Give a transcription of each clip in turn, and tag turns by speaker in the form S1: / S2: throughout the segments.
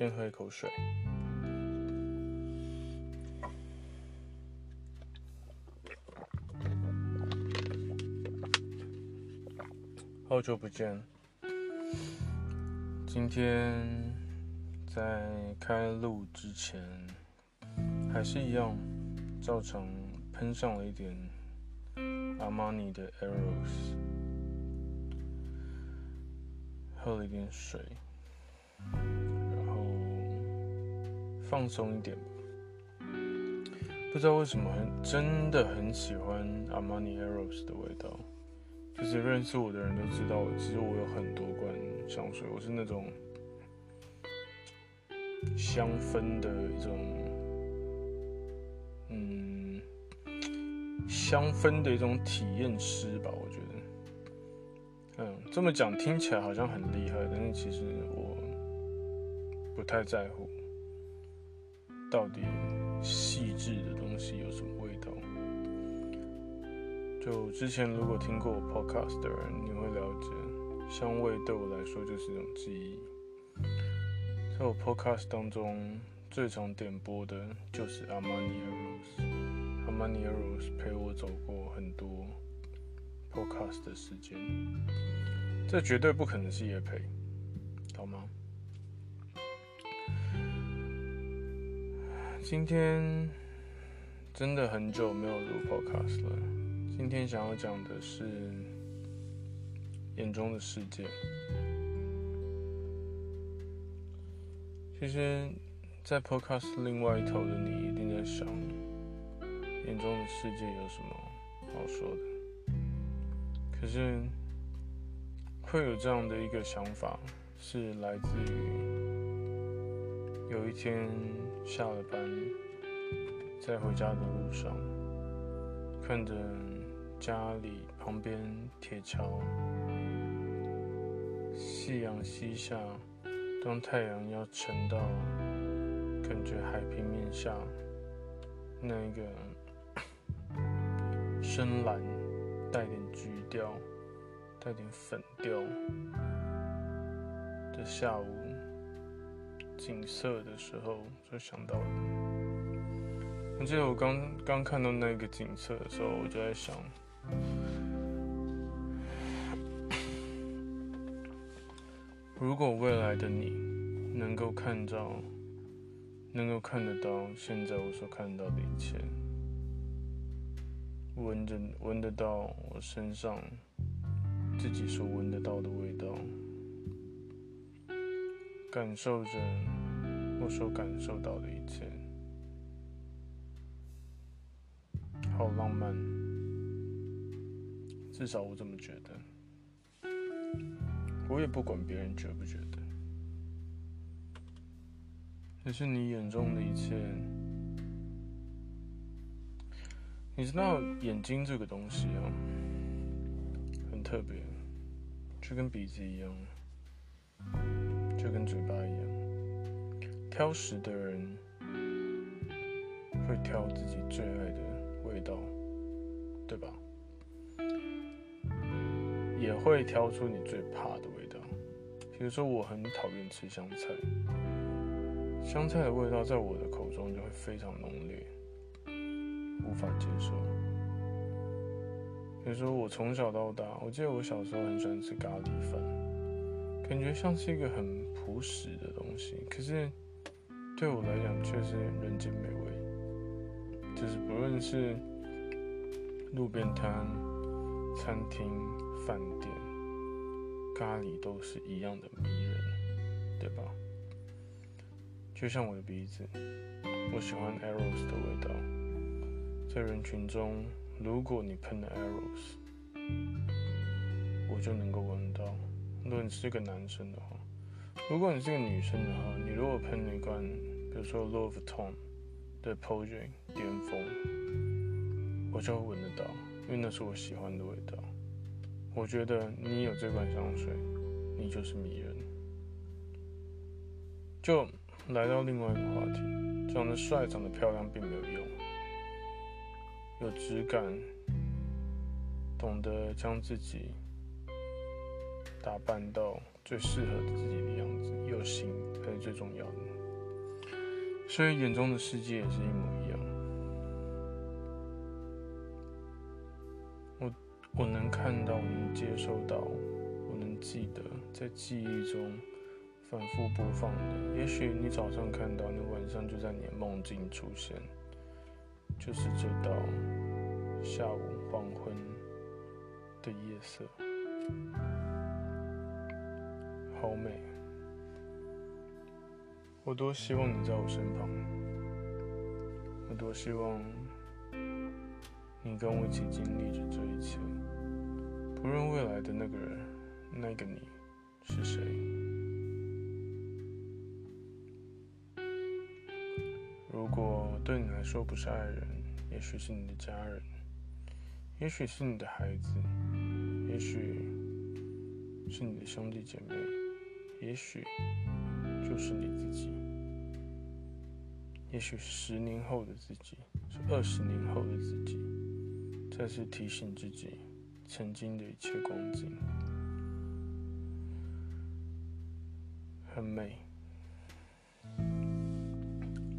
S1: 先喝一口水。好久不见，今天在开录之前，还是一样，照常喷上了一点阿玛尼的 Eros，喝了一点水，放松一点吧。不知道为什么很真的很喜欢阿玛尼 Eros 的味道。就是认识我的人都知道，其实我有很多罐香水，我是那种香氛的一种，嗯，香氛的一种体验师吧，我觉得，嗯，这么讲听起来好像很厉害，但是其实我不太在乎到底细致的东西有什么味道。就之前如果听过我 podcast 的人，你会了解，香味对我来说就是一种记忆。在我 podcast 当中，最常点播的就是阿玛尼 Eros。阿玛尼 Eros 陪我走过很多 podcast 的时间，这绝对不可能是业配，好吗？今天真的很久没有录 podcast 了。今天想要讲的是眼中的世界。其实，在 Podcast 另外一头的你一定在想，眼中的世界有什么好说的？可是，会有这样的一个想法，是来自于有一天下了班，在回家的路上，看着。家里旁边铁桥，夕阳西下，当太阳要沉到感觉海平面下，那个 深蓝带点橘调、带点粉调的下午景色的时候，就想到。我记得我刚刚看到那个景色的时候，我就在想。如果未来的你能够看到，能够看得到现在我所看到的一切，闻着闻得到我身上自己所闻得到的味道，感受着我所感受到的一切，好浪漫。至少我这么觉得，我也不管别人觉不觉得。可是你眼中的一切。你知道眼睛这个东西啊，很特别，就跟鼻子一样，就跟嘴巴一样。挑食的人会挑自己最爱的味道，对吧？也会挑出你最怕的味道，比如说我很讨厌吃香菜，香菜的味道在我的口中就会非常浓烈，无法接受。比如说我从小到大，我记得我小时候很喜欢吃咖喱饭，感觉像是一个很朴实的东西，可是对我来讲却是人间美味，就是不论是路边摊、餐厅。饭店咖喱都是一样的迷人，对吧？就像我的鼻子，我喜欢 arrows 的味道。在人群中，如果你喷了 arrows，我就能够闻到。如果你是个男生的话，如果你是个女生的话，你如果喷了一罐，比如说 Louis Vuitton 的 Pudgy 巅峰，我就会闻得到，因为那是我喜欢的味道。我觉得你有这罐香水，你就是迷人。就来到另外一个话题，长得帅、长得漂亮并没有用，有质感，懂得将自己打扮到最适合自己的样子，又行，还最重要的。所以眼中的世界也是一模一样。我我能看到，我能接收到，我能记得，在记忆中反复播放的。也许你早上看到，你晚上就在你的梦境出现，就是这道下午黄昏的夜色，好美。我多希望你在我身旁，我多希望你跟我一起经历着这一切，不论未来的那个人，那个你是谁。如果对你来说不是爱人，也许是你的家人，也许是你的孩子，也许是你的兄弟姐妹，也许。就是你自己，也许是十年后的自己，是二十年后的自己，再次提醒自己曾经的一切光景，很美。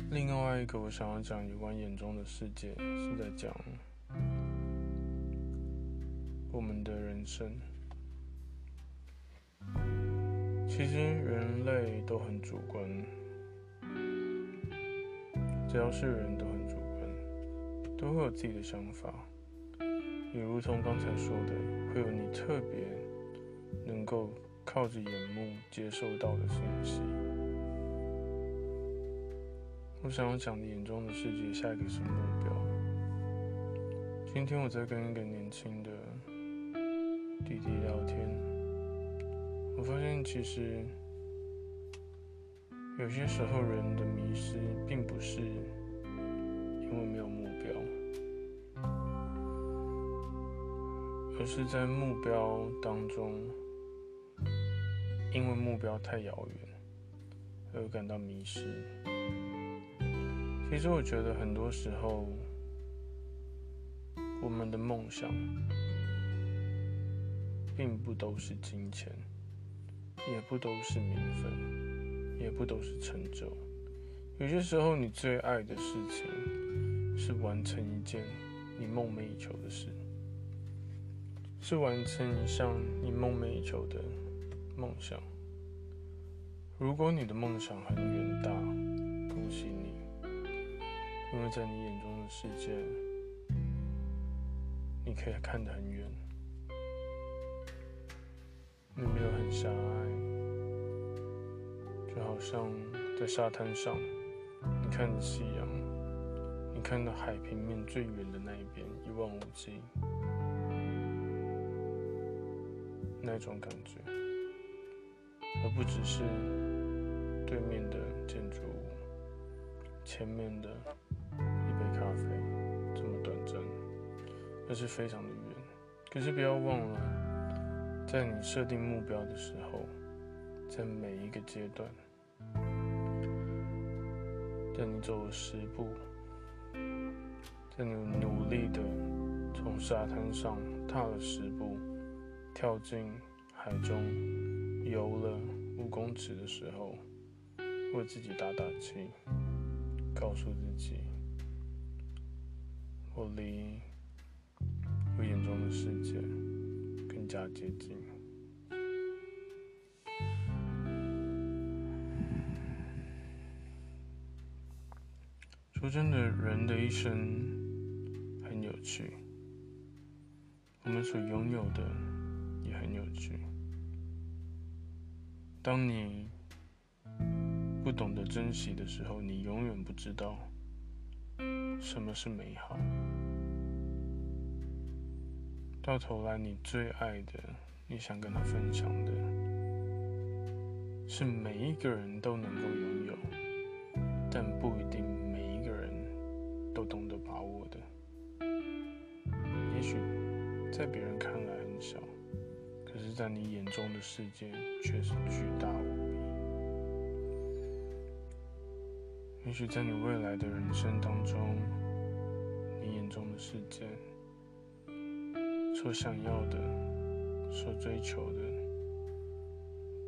S1: 另外一个我想要讲有关眼中的世界，是在讲我们的人生。其实人类都很主观，只要是人都很主观，都会有自己的想法。也如同刚才说的，会有你特别能够靠着眼目接受到的信息。我想要讲的眼中的世界，下一个是目标。今天我在跟一个年轻的弟弟聊天。我发现，其实有些时候人的迷失，并不是因为没有目标，而是在目标当中，因为目标太遥远而感到迷失。其实，我觉得很多时候，我们的梦想，并不都是金钱。也不都是名分，也不都是成就。有些时候，你最爱的事情是完成一件你梦寐以求的事，是完成一项你梦寐以求的梦想。如果你的梦想很远大，恭喜你，因为在你眼中的世界，你可以看得很远。你没有很狭隘，就好像在沙滩上，你看着夕阳，你看到海平面最远的那一边，一望无际，那种感觉，而不只是对面的建筑物，前面的一杯咖啡这么短暂，而是非常的远。可是不要忘了。在你设定目标的时候，在每一个阶段，在你走了十步，在你努力的从沙滩上踏了十步，跳进海中游了五公尺的时候，为自己打打气，告诉自己，我离我眼中的世界更加接近。说真的，人的一生很有趣，我们所拥有的也很有趣。当你不懂得珍惜的时候，你永远不知道什么是美好。到头来，你最爱的，你想跟他分享的，是每一个人都能够拥有，但不一定。在别人看来很小，可是，在你眼中的世界却是巨大无比。也许在你未来的人生当中，你眼中的世界所想要的、所追求的，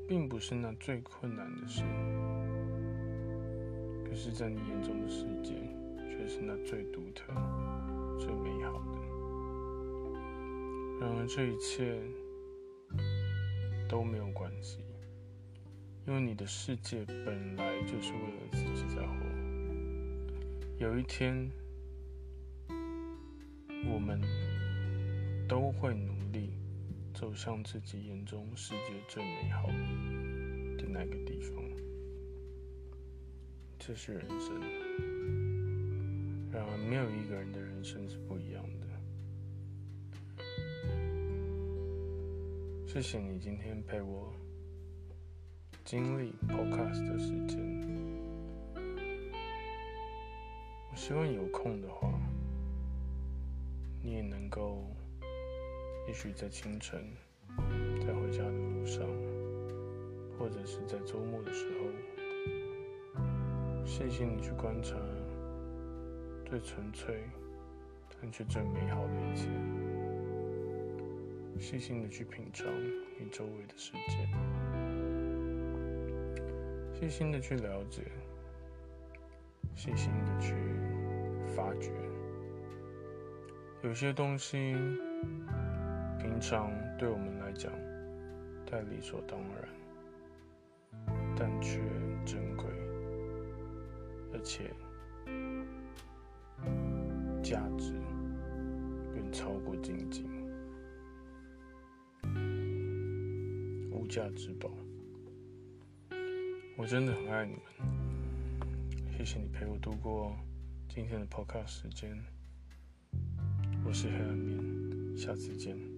S1: 并不是那最困难的事，可是，在你眼中的世界却是那最独特、然而，这一切都没有关系，因为你的世界本来就是为了自己在活。有一天，我们都会努力走向自己眼中世界最美好的那个地方。这是人生，然而没有一个人的人生是不一样的。谢谢你今天陪我经历 Podcast 的时间。我希望有空的话，你也能够，也许在清晨，在回家的路上，或者是在周末的时候。细心的去观察最纯粹但却最美好的一切，细心的去品尝你周围的世界，细心的去了解，细心的去发掘。有些东西平常对我们来讲太理所当然，但却珍贵。而且，价值远超过金钱，无价之宝。我真的很爱你们，谢谢你陪我度过今天的 Podcast 时间。我是黑暗面，下次见。